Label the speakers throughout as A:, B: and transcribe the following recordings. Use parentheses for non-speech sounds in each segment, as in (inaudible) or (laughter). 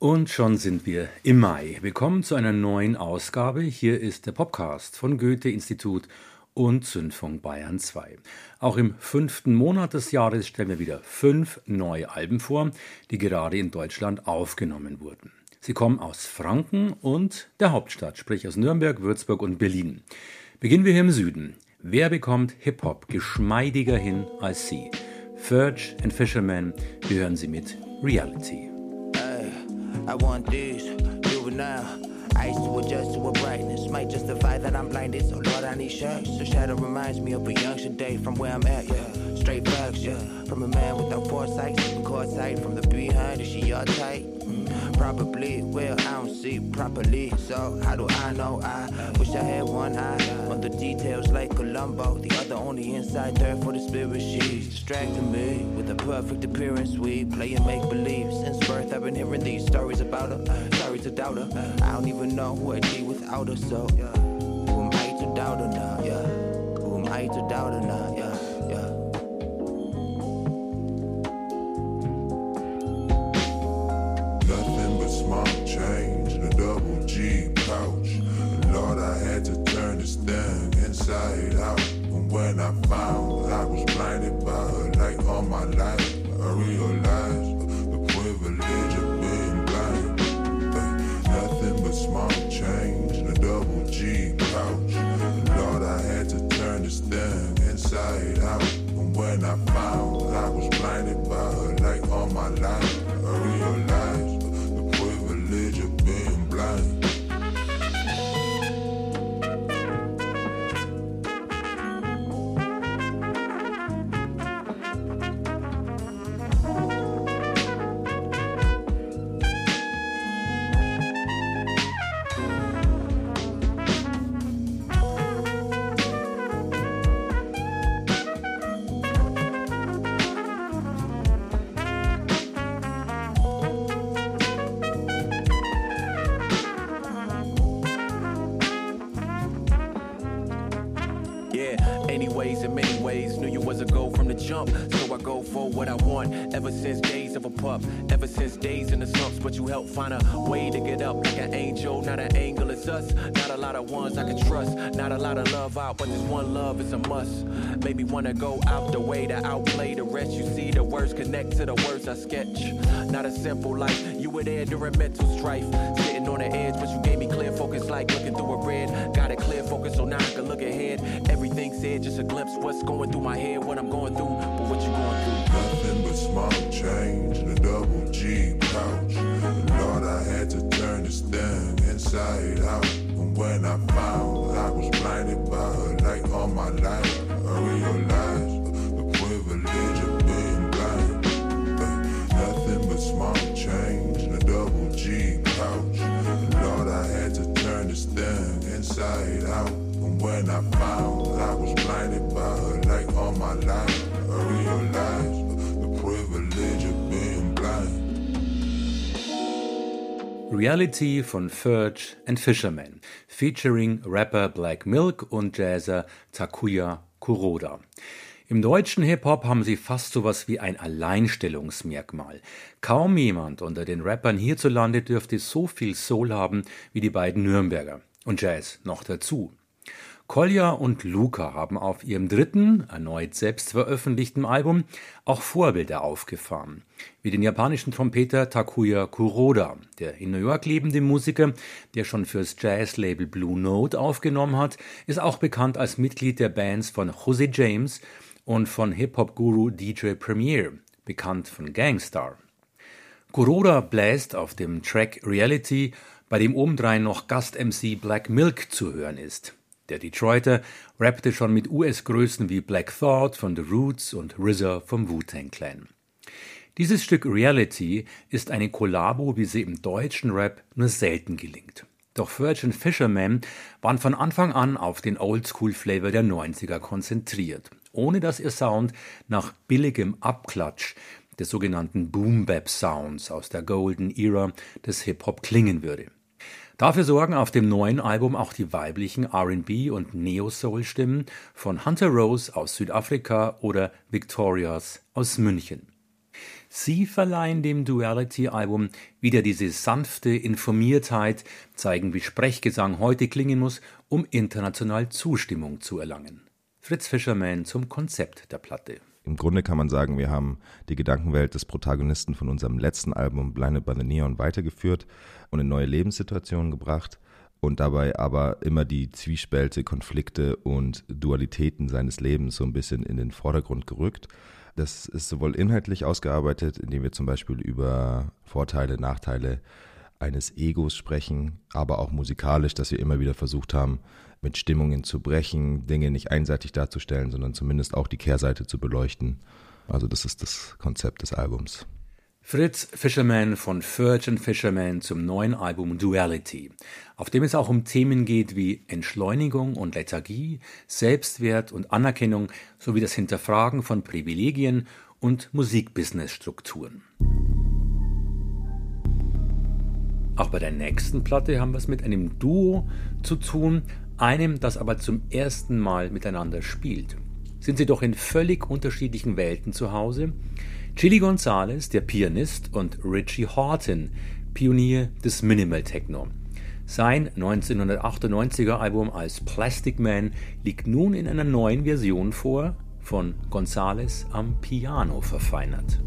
A: Und schon sind wir im Mai. Willkommen zu einer neuen Ausgabe. Hier ist der Podcast von Goethe-Institut und Zündfunk Bayern 2. Auch im fünften Monat des Jahres stellen wir wieder fünf neue Alben vor, die gerade in Deutschland aufgenommen wurden. Sie kommen aus Franken und der Hauptstadt, sprich aus Nürnberg, Würzburg und Berlin. Beginnen wir hier im Süden. Wer bekommt Hip-Hop geschmeidiger hin als sie? Ferge and Fisherman, wir hören sie mit Reality. I want this, juvenile. Ice to adjust to a brightness might justify that I'm blinded. So Lord, I need shirts. The shadow reminds me of a young day from where I'm at. Yeah, straight facts. Yeah, from a man without foresight, sleeping court sight from the behind. Is she all tight? Probably, well, I don't see properly. So, how do I know? I wish I had one eye on the details like Columbo. The other only inside there for the spirit. She's distracting me with a perfect appearance. We play and make believe. Since birth, I've been hearing these stories about her. Sorry to doubt her. I don't even know who I'd be without her. So, who am I to doubt her now? Yeah. Who am I to doubt her now? Yeah. this inside out. And when I found Ever since days of a pup, ever since days in the slumps, but you helped find a way to get up like an angel, not an angel. It's us, not a lot of ones I can trust, not a lot of love out, but this one love is a must. Made me wanna go out the way to outplay the rest. You see the words connect to the words I sketch. Not a simple life, you were there during mental strife, sitting on the edge, but you gave me clear focus like looking through a red. Got a clear focus so now I can look ahead. Everything said, just a glimpse, what's going through my head, what I'm going through, but what you going through
B: small change
A: Reality von Ferge and Fisherman, featuring Rapper Black Milk und Jazzer Takuya Kuroda. Im deutschen Hip-Hop haben sie fast sowas wie ein Alleinstellungsmerkmal. Kaum jemand unter den Rappern hierzulande dürfte so viel Soul haben wie die beiden Nürnberger. Und Jazz noch dazu. Kolja und Luca haben auf ihrem dritten, erneut selbst veröffentlichten Album auch Vorbilder aufgefahren, wie den japanischen Trompeter Takuya Kuroda, der in New York lebende Musiker, der schon fürs Jazzlabel Blue Note aufgenommen hat, ist auch bekannt als Mitglied der Bands von Jose James und von Hip-Hop-Guru DJ Premier, bekannt von Gangstar. Kuroda bläst auf dem Track Reality, bei dem obendrein noch Gast-MC Black Milk zu hören ist. Der Detroiter rappte schon mit US-Größen wie Black Thought von The Roots und RZA vom Wu-Tang Clan. Dieses Stück Reality ist eine Kollabo, wie sie im deutschen Rap nur selten gelingt. Doch Virgin Fisherman waren von Anfang an auf den Oldschool-Flavor der 90er konzentriert, ohne dass ihr Sound nach billigem Abklatsch des sogenannten Boom-Bap-Sounds aus der Golden Era des Hip-Hop klingen würde. Dafür sorgen auf dem neuen Album auch die weiblichen RB und Neo-Soul-Stimmen von Hunter Rose aus Südafrika oder Victorias aus München. Sie verleihen dem Duality-Album wieder diese sanfte Informiertheit, zeigen, wie Sprechgesang heute klingen muss, um international Zustimmung zu erlangen. Fritz Fischerman zum Konzept der Platte.
C: Im Grunde kann man sagen, wir haben die Gedankenwelt des Protagonisten von unserem letzten Album Blinded by the Neon weitergeführt und in neue Lebenssituationen gebracht und dabei aber immer die Zwiespälte, Konflikte und Dualitäten seines Lebens so ein bisschen in den Vordergrund gerückt. Das ist sowohl inhaltlich ausgearbeitet, indem wir zum Beispiel über Vorteile, Nachteile eines Egos sprechen, aber auch musikalisch, dass wir immer wieder versucht haben, mit Stimmungen zu brechen, Dinge nicht einseitig darzustellen, sondern zumindest auch die Kehrseite zu beleuchten. Also das ist das Konzept des Albums.
A: Fritz Fisherman von Virgin Fisherman zum neuen Album Duality, auf dem es auch um Themen geht wie Entschleunigung und Lethargie, Selbstwert und Anerkennung sowie das Hinterfragen von Privilegien und Musikbusinessstrukturen. Auch bei der nächsten Platte haben wir es mit einem Duo zu tun, einem, das aber zum ersten Mal miteinander spielt. Sind sie doch in völlig unterschiedlichen Welten zu Hause? Chili Gonzalez, der Pianist, und Richie Horton, Pionier des Minimal Techno. Sein 1998er Album als Plastic Man liegt nun in einer neuen Version vor, von Gonzalez am Piano verfeinert.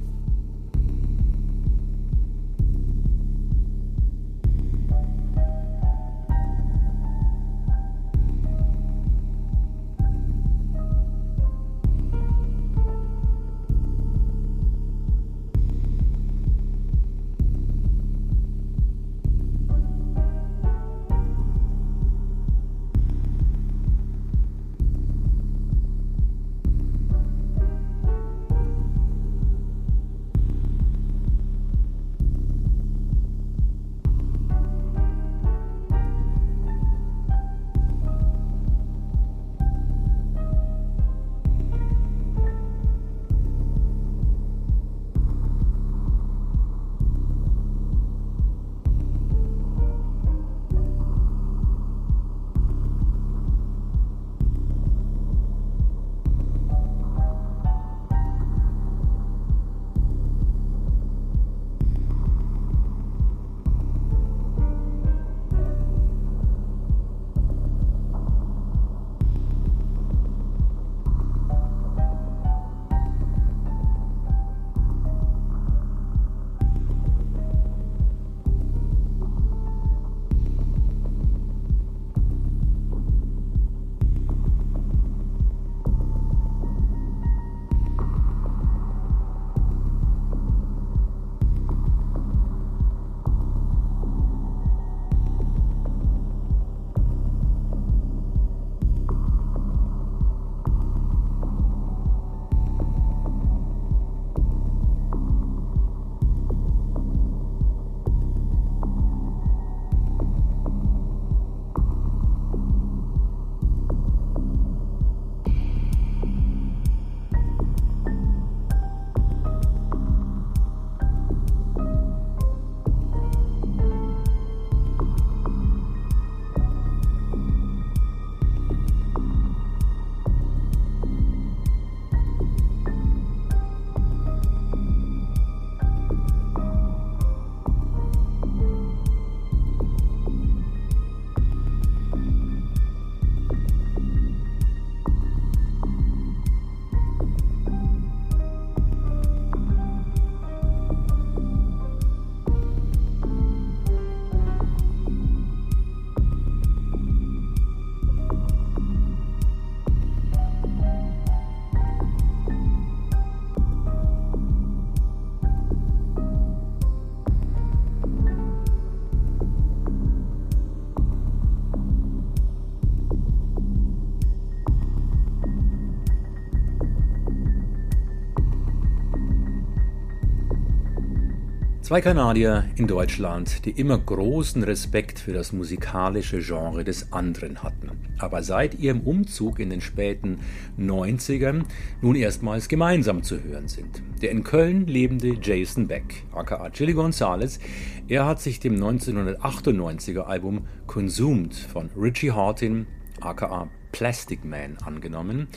A: Zwei Kanadier in Deutschland, die immer großen Respekt für das musikalische Genre des anderen hatten, aber seit ihrem Umzug in den späten 90ern nun erstmals gemeinsam zu hören sind. Der in Köln lebende Jason Beck, aka Chili Gonzalez, er hat sich dem 1998er Album Consumed von Richie Hortin, aka Plastic Man, angenommen,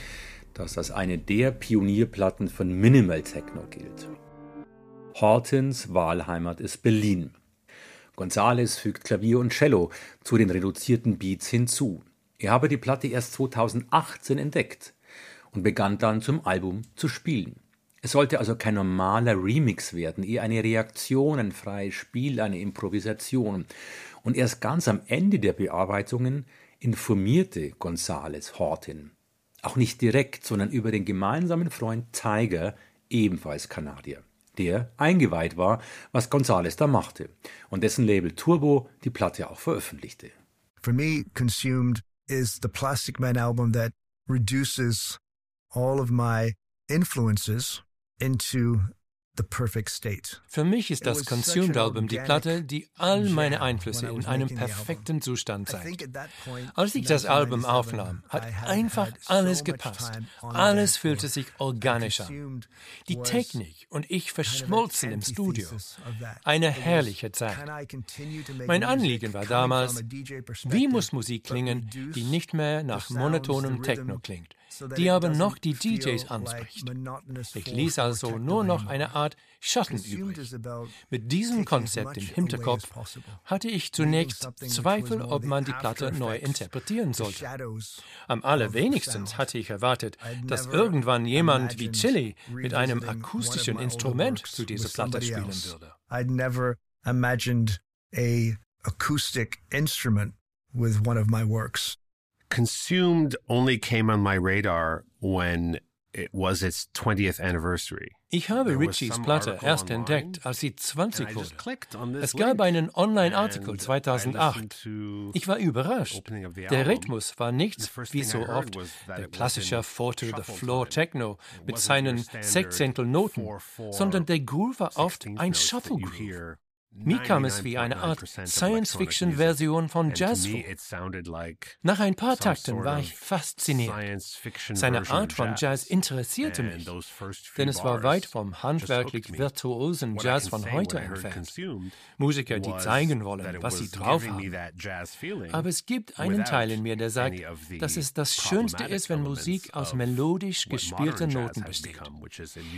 A: das als eine der Pionierplatten von Minimal Techno gilt. Hortons Wahlheimat ist Berlin. Gonzales fügt Klavier und Cello zu den reduzierten Beats hinzu. Er habe die Platte erst 2018 entdeckt und begann dann zum Album zu spielen. Es sollte also kein normaler Remix werden, eher eine Reaktion, ein freies Spiel, eine Improvisation. Und erst ganz am Ende der Bearbeitungen informierte Gonzales Hortin. Auch nicht direkt, sondern über den gemeinsamen Freund Tiger, ebenfalls Kanadier, der eingeweiht war, was Gonzales da machte und dessen Label Turbo die Platte auch veröffentlichte.
D: For me, Consumed is the Plastic Man album that reduces all of my influences into
E: Für mich ist das Consumed Album die Platte, die all meine Einflüsse in einem perfekten Zustand zeigt. Als ich das Album aufnahm, hat einfach alles gepasst. Alles fühlte sich organisch an. Die Technik und ich verschmolzen im Studio. Eine herrliche Zeit. Mein Anliegen war damals, wie muss Musik klingen, die nicht mehr nach monotonem Techno klingt? Die aber noch die DJs anspricht. Ich ließ also nur noch eine Art Schatten übrig. Mit diesem Konzept im Hinterkopf hatte ich zunächst Zweifel, ob man die Platte neu interpretieren sollte. Am allerwenigsten hatte ich erwartet, dass irgendwann jemand wie Chili mit einem akustischen Instrument zu dieser Platte spielen würde. Imagined a acoustic instrument
F: with one of my works. Consumed only came on my radar when it was its 20th anniversary.
E: Ich habe Richies Platte erst entdeckt, als sie 20 wurde. Es gab einen Online-Artikel 2008. Ich war überrascht. Der Rhythmus war nichts wie so oft der klassische Four-to-the-Floor Techno mit seinen Sechzehntel Noten, sondern der Groove war oft ein Shuffle Groove. Mir kam es wie eine Art Science-Fiction-Version von Jazz vor. Nach ein paar Takten war ich fasziniert. Seine Art von Jazz interessierte mich, denn es war weit vom handwerklich virtuosen Jazz von heute entfernt. Musiker, die zeigen wollen, was sie drauf haben. Aber es gibt einen Teil in mir, der sagt, dass es das Schönste ist, wenn Musik aus melodisch gespielten Noten besteht.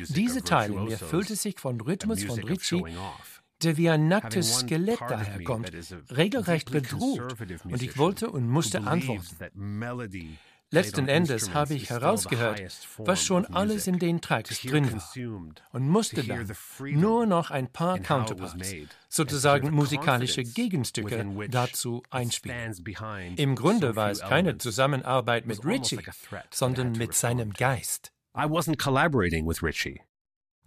E: Dieser Teil in mir füllte sich von Rhythmus von Ritchie, der wie ein nacktes Skelett daherkommt, regelrecht bedroht, und ich wollte und musste antworten. Letzten Endes habe ich herausgehört, was schon alles in den Tracks drin war und musste dann nur noch ein paar Counterparts, sozusagen musikalische Gegenstücke, dazu einspielen. Im Grunde war es keine Zusammenarbeit mit Richie, sondern mit seinem Geist.
F: I wasn't collaborating with Richie.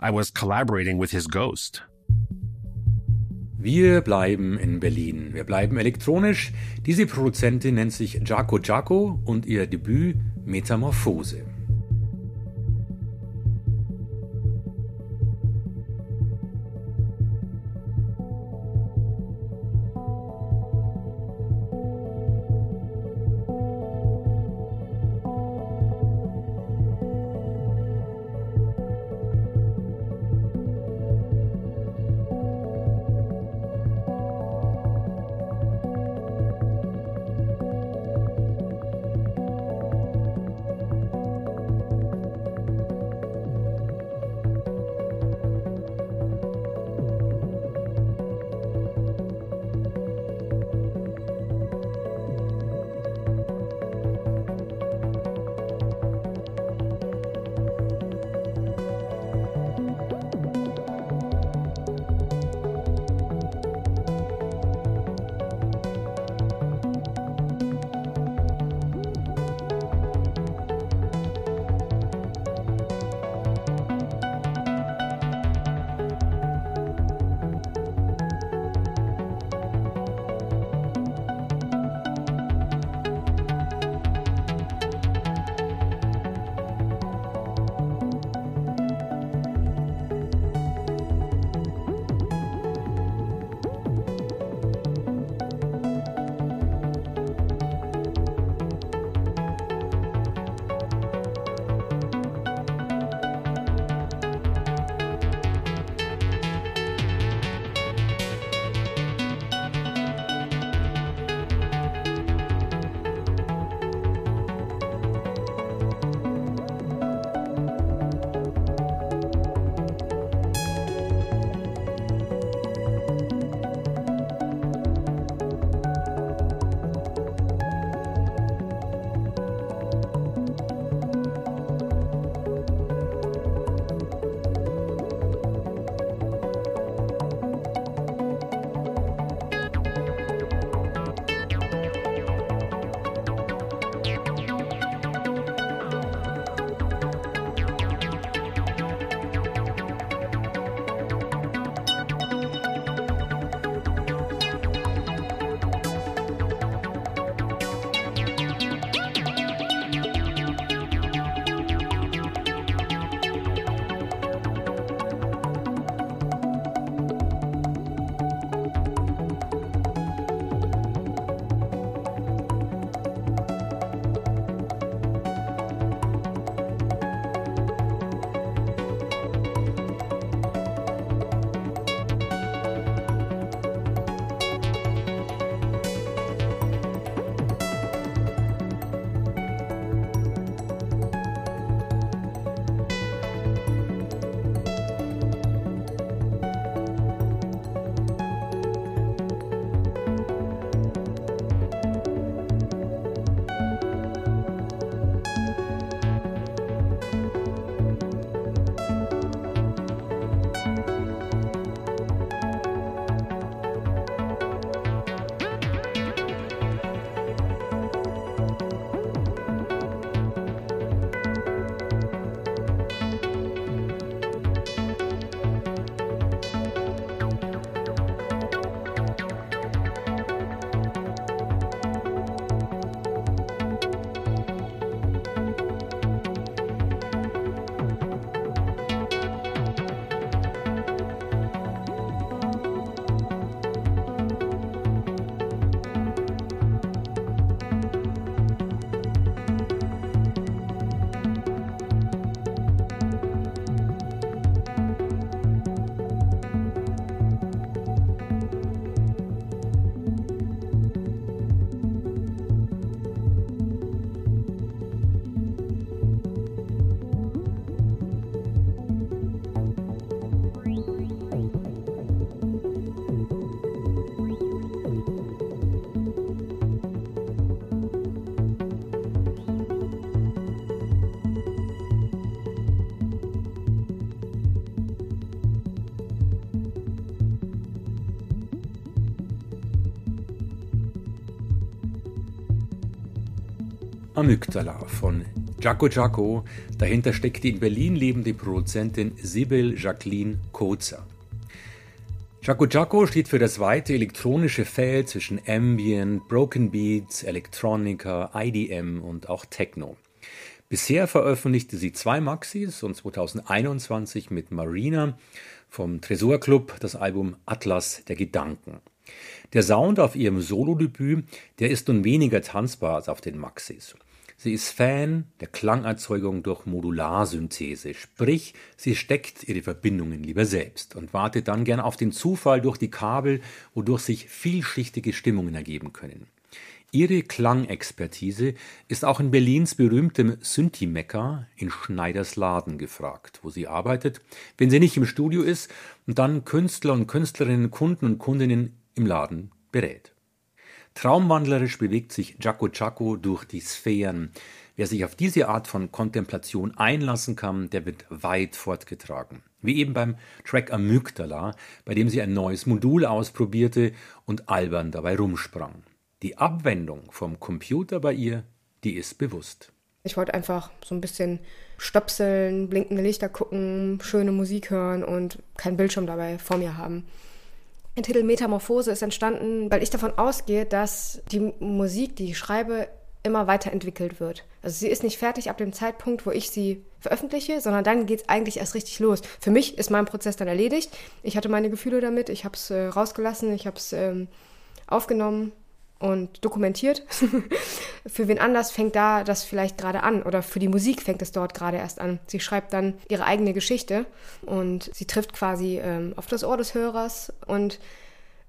F: I was collaborating with his ghost.
A: Wir bleiben in Berlin. Wir bleiben elektronisch. Diese Produzentin nennt sich Jaco Jaco und ihr Debüt Metamorphose. Amygdala von Jaco Jaco. Dahinter steckt die in Berlin lebende Produzentin Sibyl Jacqueline Kozer. Jaco Jaco steht für das weite elektronische Feld zwischen Ambient, Broken Beats, Electronica, IDM und auch Techno. Bisher veröffentlichte sie zwei Maxis und 2021 mit Marina vom Tresor Club das Album Atlas der Gedanken. Der Sound auf ihrem Solodebüt, der ist nun weniger tanzbar als auf den Maxis. Sie ist Fan der Klangerzeugung durch Modularsynthese, sprich, sie steckt ihre Verbindungen lieber selbst und wartet dann gern auf den Zufall durch die Kabel, wodurch sich vielschichtige Stimmungen ergeben können. Ihre Klangexpertise ist auch in Berlins berühmtem Synthi-Mekka in Schneiders Laden gefragt, wo sie arbeitet, wenn sie nicht im Studio ist und dann Künstler und Künstlerinnen, Kunden und Kundinnen im Laden berät. Traumwandlerisch bewegt sich Jaco Chaco durch die Sphären. Wer sich auf diese Art von Kontemplation einlassen kann, der wird weit fortgetragen. Wie eben beim Track Amygdala, bei dem sie ein neues Modul ausprobierte und albern dabei rumsprang. Die Abwendung vom Computer bei ihr, die ist bewusst.
G: Ich wollte einfach so ein bisschen stöpseln, blinkende Lichter gucken, schöne Musik hören und keinen Bildschirm dabei vor mir haben. Der Titel Metamorphose ist entstanden, weil ich davon ausgehe, dass die Musik, die ich schreibe, immer weiterentwickelt wird. Also sie ist nicht fertig ab dem Zeitpunkt, wo ich sie veröffentliche, sondern dann geht es eigentlich erst richtig los. Für mich ist mein Prozess dann erledigt. Ich hatte meine Gefühle damit, ich habe es äh, rausgelassen, ich habe es ähm, aufgenommen und dokumentiert. (laughs) für wen anders fängt da das vielleicht gerade an oder für die Musik fängt es dort gerade erst an. Sie schreibt dann ihre eigene Geschichte und sie trifft quasi ähm, auf das Ohr des Hörers und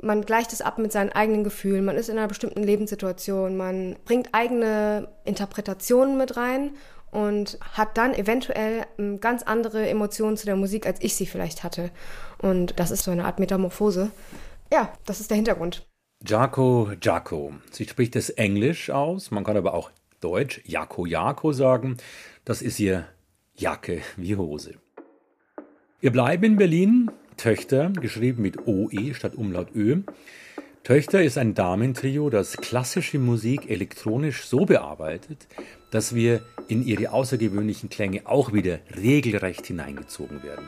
G: man gleicht es ab mit seinen eigenen Gefühlen, man ist in einer bestimmten Lebenssituation, man bringt eigene Interpretationen mit rein und hat dann eventuell ähm, ganz andere Emotionen zu der Musik, als ich sie vielleicht hatte. Und das ist so eine Art Metamorphose. Ja, das ist der Hintergrund.
A: Jaco Jaco. Sie spricht es Englisch aus, man kann aber auch Deutsch Jaco Jaco sagen. Das ist ihr Jacke wie Hose. Wir bleiben in Berlin. Töchter, geschrieben mit OE statt Umlaut Ö. Töchter ist ein Damentrio, das klassische Musik elektronisch so bearbeitet, dass wir in ihre außergewöhnlichen Klänge auch wieder regelrecht hineingezogen werden.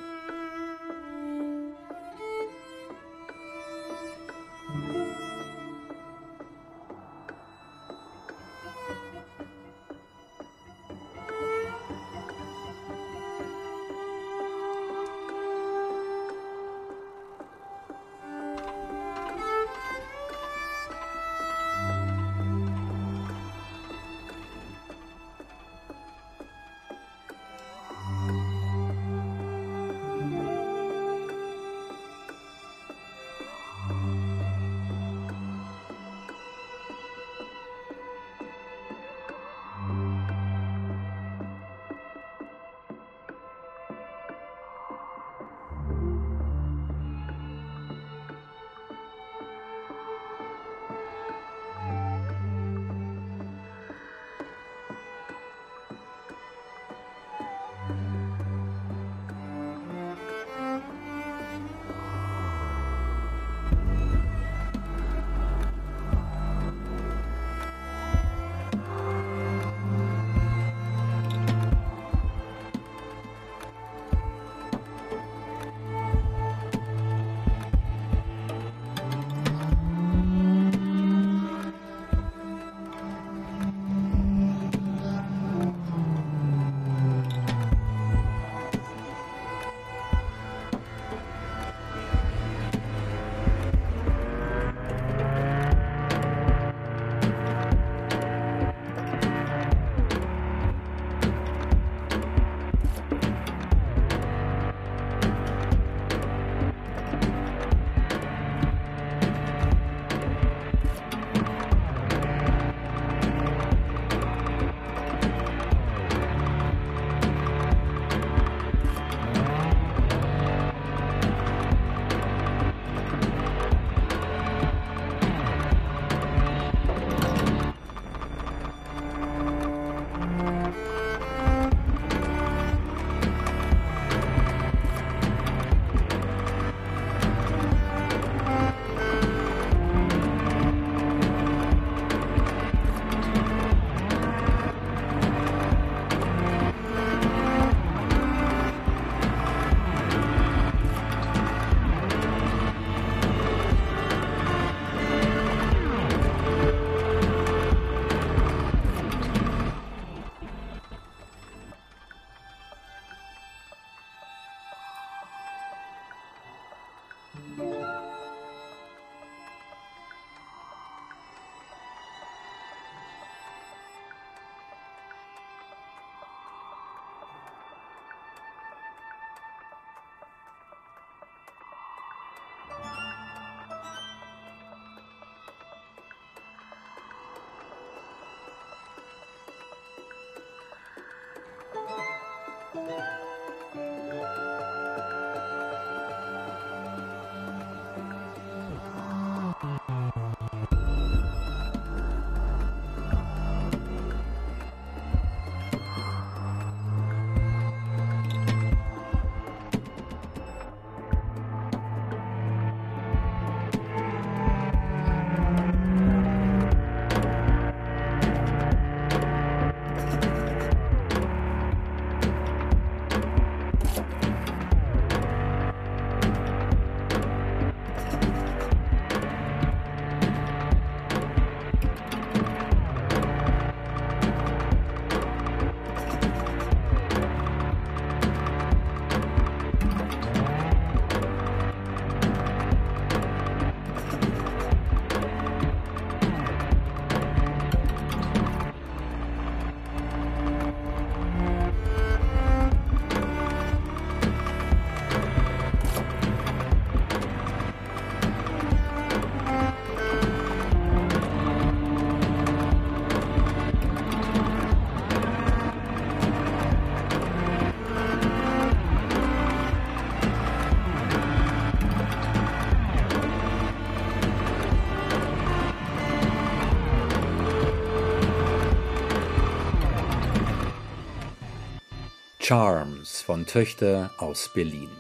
A: Charms von Töchter aus Berlin.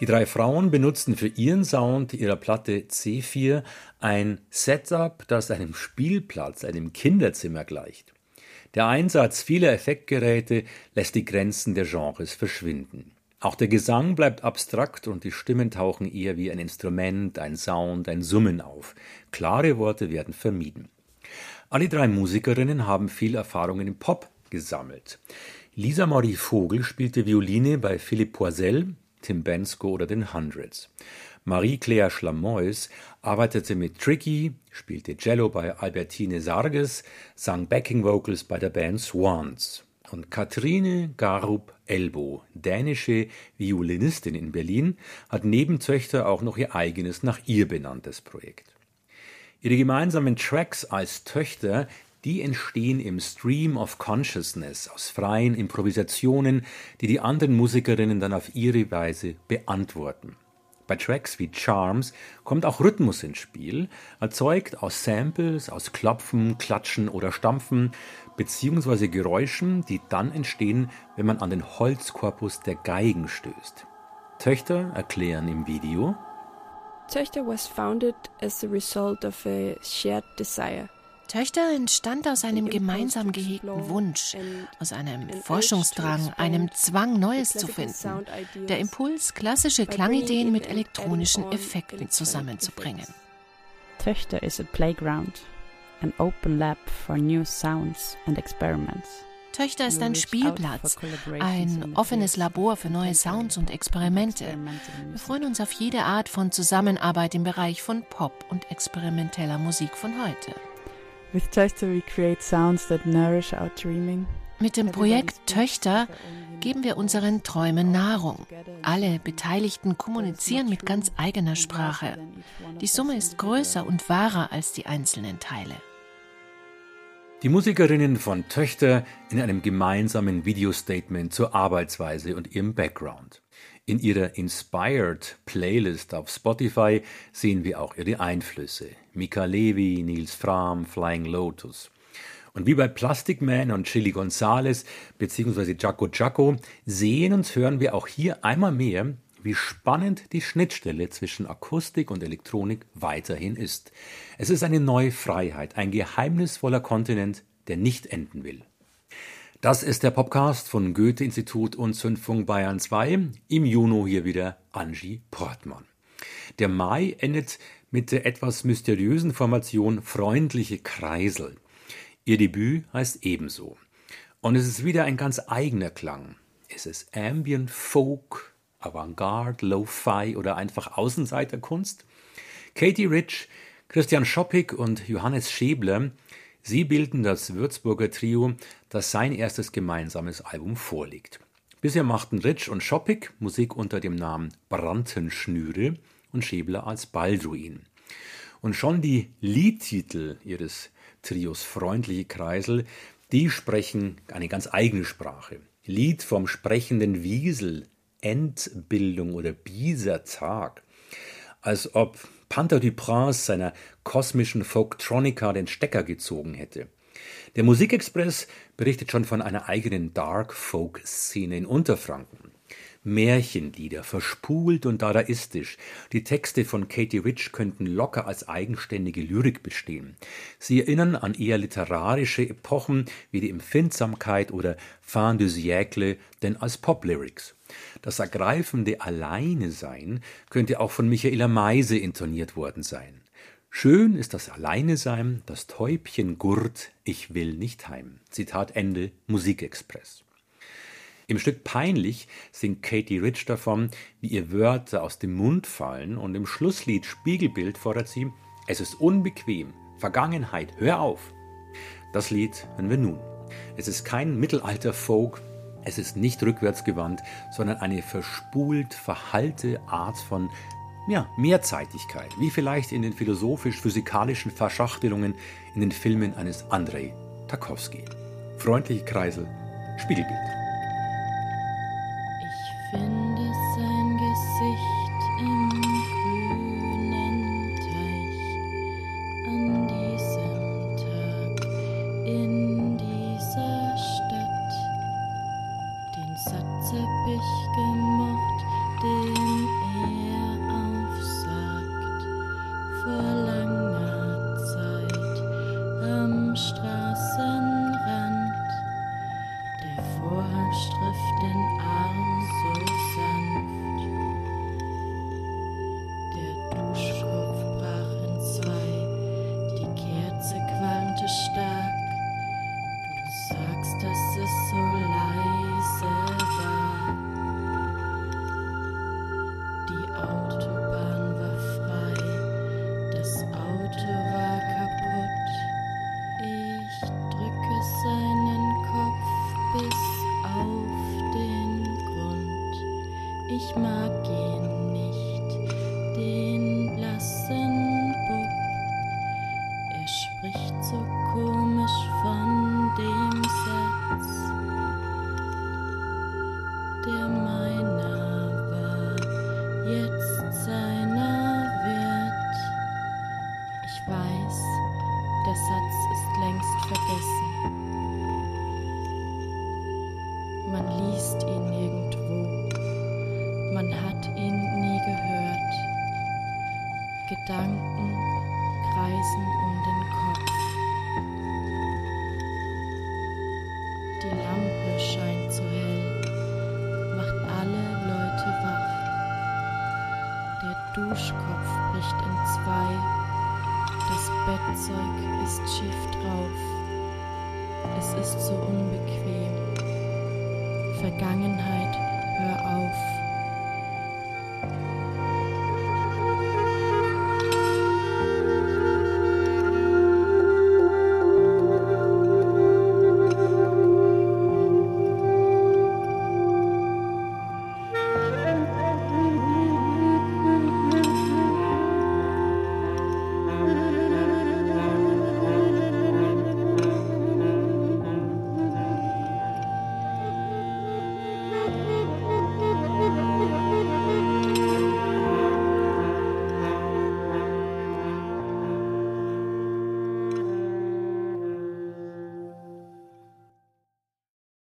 A: Die drei Frauen benutzten für ihren Sound ihrer Platte C4 ein Setup, das einem Spielplatz, einem Kinderzimmer gleicht. Der Einsatz vieler Effektgeräte lässt die Grenzen der Genres verschwinden. Auch der Gesang bleibt abstrakt und die Stimmen tauchen eher wie ein Instrument, ein Sound, ein Summen auf. Klare Worte werden vermieden. Alle drei Musikerinnen haben viel Erfahrung im Pop gesammelt. Lisa Marie Vogel spielte Violine bei Philipp Poisel, Tim Bensko oder den Hundreds. Marie-Claire Schlamois arbeitete mit Tricky, spielte Cello bei Albertine Sarges, sang Backing Vocals bei der Band Swans. Und Katrine Garup Elbo, dänische Violinistin in Berlin, hat neben Töchter auch noch ihr eigenes nach ihr benanntes Projekt. Ihre gemeinsamen Tracks als Töchter die entstehen im Stream of Consciousness aus freien Improvisationen, die die anderen Musikerinnen dann auf ihre Weise beantworten. Bei Tracks wie Charms kommt auch Rhythmus ins Spiel, erzeugt aus Samples, aus Klopfen, Klatschen oder Stampfen, beziehungsweise Geräuschen, die dann entstehen, wenn man an den Holzkorpus der Geigen stößt. Töchter erklären im Video,
H: Töchter was founded as a result of a shared desire
I: Töchter entstand aus einem gemeinsam gehegten Wunsch, aus einem Forschungsdrang, einem Zwang, Neues zu finden. Der Impuls, klassische Klangideen mit elektronischen Effekten zusammenzubringen.
J: Töchter is a playground, an open lab for new sounds and experiments.
I: Töchter ist ein Spielplatz, ein offenes Labor für neue Sounds und Experimente. Wir freuen uns auf jede Art von Zusammenarbeit im Bereich von Pop und experimenteller Musik von heute.
J: With Töchter we create sounds that nourish our dreaming.
I: Mit dem Projekt Töchter geben wir unseren Träumen Nahrung. Alle Beteiligten kommunizieren mit ganz eigener Sprache. Die Summe ist größer und wahrer als die einzelnen Teile.
A: Die Musikerinnen von Töchter in einem gemeinsamen Videostatement zur Arbeitsweise und ihrem Background. In ihrer Inspired Playlist auf Spotify sehen wir auch ihre Einflüsse. Mika Levi, Nils Fram, Flying Lotus. Und wie bei Plastic Man und Chili Gonzales bzw. Jaco Jaco sehen und hören wir auch hier einmal mehr, wie spannend die Schnittstelle zwischen Akustik und Elektronik weiterhin ist. Es ist eine neue Freiheit, ein geheimnisvoller Kontinent, der nicht enden will. Das ist der Podcast von Goethe-Institut und Zündfunk Bayern 2. Im Juni hier wieder Angie Portmann. Der Mai endet mit der etwas mysteriösen Formation Freundliche Kreisel. Ihr Debüt heißt ebenso. Und es ist wieder ein ganz eigener Klang. Es ist Ambient Folk, Avantgarde, Lo-Fi oder einfach Außenseiterkunst. Katie Rich, Christian Schoppig und Johannes Schäbler Sie bilden das Würzburger Trio, das sein erstes gemeinsames Album vorlegt. Bisher machten Ritsch und Schoppig Musik unter dem Namen Brantenschnüre und Schäbler als Balduin. Und schon die Liedtitel ihres Trios Freundliche Kreisel, die sprechen eine ganz eigene Sprache. Lied vom sprechenden Wiesel, Endbildung oder Biesertag. Als ob Panther du Prince seiner kosmischen Folktronica den Stecker gezogen hätte. Der Musikexpress berichtet schon von einer eigenen Dark-Folk-Szene in Unterfranken. Märchenlieder, verspult und dadaistisch. Die Texte von Katie Rich könnten locker als eigenständige Lyrik bestehen. Sie erinnern an eher literarische Epochen wie die Empfindsamkeit oder Fin de siècle, denn als Pop-Lyrics. Das ergreifende Alleinesein könnte auch von Michaela Meise intoniert worden sein. Schön ist das Alleinesein, das Täubchen gurt, ich will nicht heim. Zitat Ende, Musikexpress. Im Stück Peinlich singt Katie Rich davon, wie ihr Wörter aus dem Mund fallen und im Schlusslied Spiegelbild fordert sie, es ist unbequem, Vergangenheit, hör auf. Das Lied hören wir nun. Es ist kein Mittelalter-Folk, es ist nicht rückwärtsgewandt, sondern eine verspult, verhalte Art von ja, Mehrzeitigkeit, wie vielleicht in den philosophisch-physikalischen Verschachtelungen in den Filmen eines Andrei Tarkovsky. Freundliche Kreisel, Spiegelbild.
K: Die Lampe scheint so hell, macht alle Leute wach. Der Duschkopf bricht in zwei, das Bettzeug ist schief drauf. Es ist so unbequem. Vergangenheit, hör auf.